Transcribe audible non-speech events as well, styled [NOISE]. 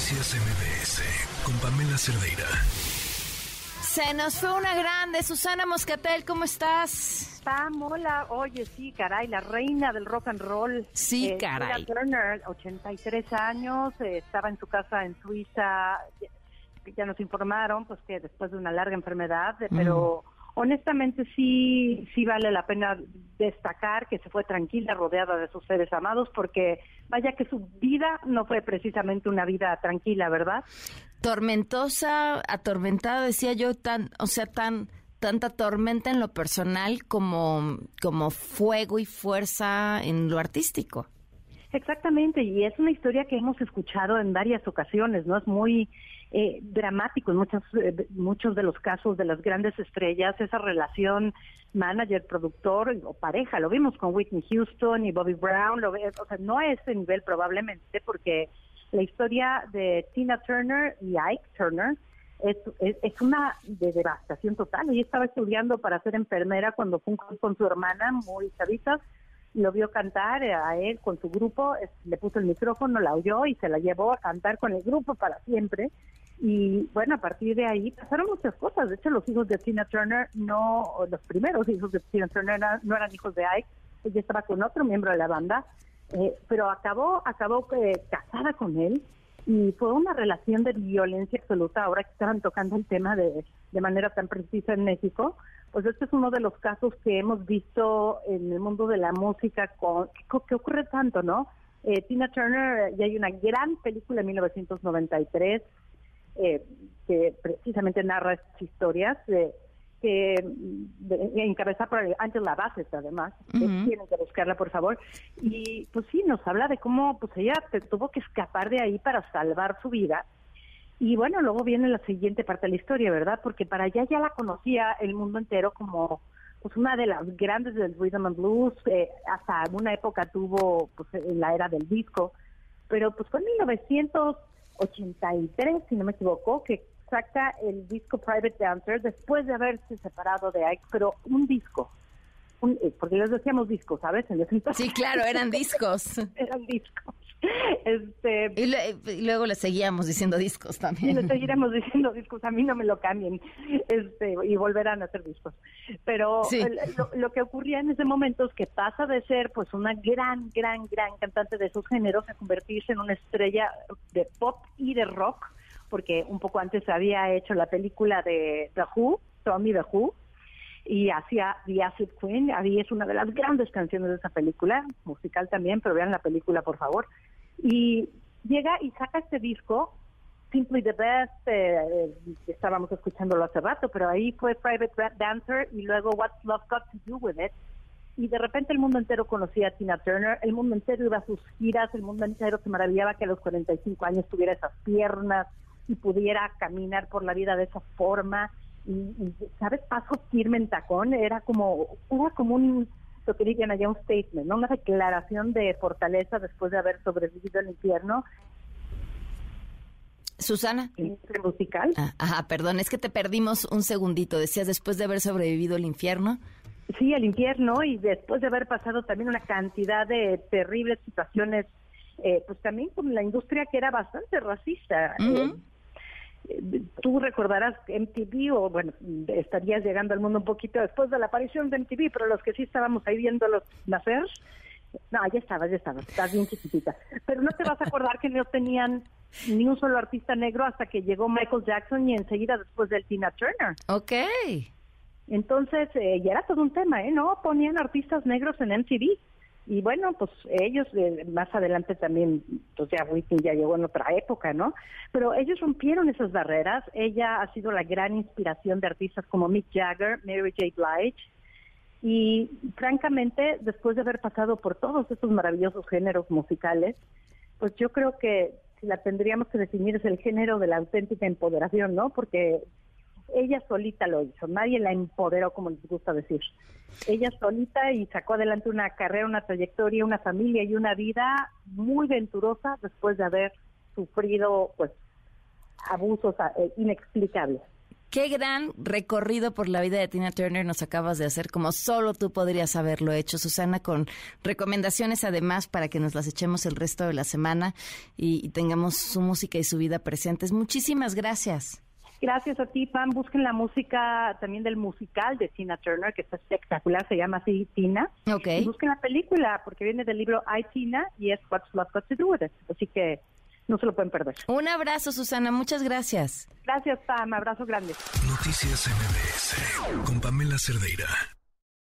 Noticias MBS con Pamela Cerdeira. Se nos fue una grande. Susana Moscatel, ¿cómo estás? Pam, hola. Oye, sí, caray, la reina del rock and roll. Sí, Eh, caray. Tina Turner, 83 años, eh, estaba en su casa en Suiza. Ya, ya nos informaron, pues que después de una larga enfermedad, eh, pero honestamente sí, sí vale la pena destacar que se fue tranquila, rodeada de sus seres amados, porque vaya que su vida no fue precisamente una vida tranquila, ¿verdad? Tormentosa, atormentada, decía yo, tan, o sea, tan tanta tormenta en lo personal como, como fuego y fuerza en lo artístico. Exactamente, y es una historia que hemos escuchado en varias ocasiones, ¿no? Es muy eh, dramático en muchos, eh, muchos de los casos de las grandes estrellas, esa relación manager-productor o pareja, lo vimos con Whitney Houston y Bobby Brown, lo, o sea, no a ese nivel probablemente, porque la historia de Tina Turner y Ike Turner es, es, una de devastación total. Ella estaba estudiando para ser enfermera cuando fue un con su hermana, muy chavitas, lo vio cantar a él con su grupo, le puso el micrófono, la oyó y se la llevó a cantar con el grupo para siempre. Y bueno, a partir de ahí pasaron muchas cosas. De hecho, los hijos de Tina Turner, no, los primeros hijos de Tina Turner no eran hijos de Ike, ella estaba con otro miembro de la banda, eh, pero acabó, acabó eh, casada con él y fue una relación de violencia absoluta. Ahora que estaban tocando el tema de, de manera tan precisa en México, pues este es uno de los casos que hemos visto en el mundo de la música con, que, que ocurre tanto, ¿no? Eh, Tina Turner, ya hay una gran película en 1993 eh, que precisamente narra estas historias, eh, que encabezada por Angela Bassett, además. que Ujú. Tienen que buscarla, por favor. Y pues sí, nos habla de cómo pues ella tuvo que escapar de ahí para salvar su vida. Y bueno, luego viene la siguiente parte de la historia, ¿verdad? Porque para allá ya la conocía el mundo entero como pues una de las grandes del rhythm and blues. eh, hasta una época tuvo pues en la era del disco. Pero pues fue en 1983, si no me equivoco, que saca el disco Private Dancer después de haberse separado de Ike, pero un disco. Un, eh, porque les decíamos discos, ¿sabes? En ese Sí, claro, eran [LAUGHS] discos. eran discos. [LAUGHS] Este, Y, le- y luego le seguíamos diciendo discos y también. le seguiremos [LAUGHS] diciendo discos, a mí no me lo cambien, este, y volverán a hacer discos. Pero Sí. el- lo, lo que ocurría en ese momento es que pasa de ser pues una gran, gran, gran cantante de sus géneros a convertirse en una estrella de pop y de rock, porque un poco antes había hecho la película de The Who, Tommy The Who, y hacía The Acid Queen, ahí es una de las grandes canciones de esa película, musical también, pero vean la película por favor. Y llega y saca este disco, Simply the Best, eh, eh, estábamos escuchándolo hace rato, pero ahí fue Private Dancer y luego What's Love Got to Do With It. Y de repente el mundo entero conocía a Tina Turner, el mundo entero iba a sus giras, el mundo entero se maravillaba que a los 45 años tuviera esas piernas y pudiera caminar por la vida de esa forma. Y, y, ¿sabes? Paso firme en tacón, era como, era como un, que dirían allá, un statement, ¿no? Una declaración de fortaleza después de haber sobrevivido al infierno. Susana. Entre musical. Ah, Ajá, perdón, es que te perdimos un segundito. Decías después de haber sobrevivido el infierno. Sí, el infierno y después de haber pasado también una cantidad de terribles situaciones, eh, pues también con la industria que era bastante racista. Eh, tú recordarás MTV, o bueno, estarías llegando al mundo un poquito después de la aparición de MTV, pero los que sí estábamos ahí viéndolos nacer, no, ya estabas, ya estabas, estás bien chiquitita. Pero no te vas a acordar que no tenían ni un solo artista negro hasta que llegó Michael Jackson y enseguida después del Tina Turner. Ok. Entonces, eh, ya era todo un tema, ¿eh? ¿No? Ponían artistas negros en MTV. Y bueno, pues ellos eh, más adelante también, pues ya Whitney ya llegó en otra época, ¿no? Pero ellos rompieron esas barreras. Ella ha sido la gran inspiración de artistas como Mick Jagger, Mary J. Blige. Y francamente, después de haber pasado por todos esos maravillosos géneros musicales, pues yo creo que la tendríamos que definir es el género de la auténtica empoderación, ¿no? Porque ella solita lo hizo, nadie la empoderó como les gusta decir. Ella solita y sacó adelante una carrera, una trayectoria, una familia y una vida muy venturosa después de haber sufrido pues abusos eh, inexplicables. Qué gran recorrido por la vida de Tina Turner nos acabas de hacer, como solo tú podrías haberlo hecho, Susana, con recomendaciones además para que nos las echemos el resto de la semana y, y tengamos su música y su vida presentes. Muchísimas gracias. Gracias a ti, Pam. Busquen la música también del musical de Tina Turner, que está espectacular, se llama así Tina. Ok. Y busquen la película, porque viene del libro I, Tina, y es What's Love Got to Do With It. Así que no se lo pueden perder. Un abrazo, Susana. Muchas gracias. Gracias, Pam. Abrazo grande. Noticias MBS con Pamela Cerdeira.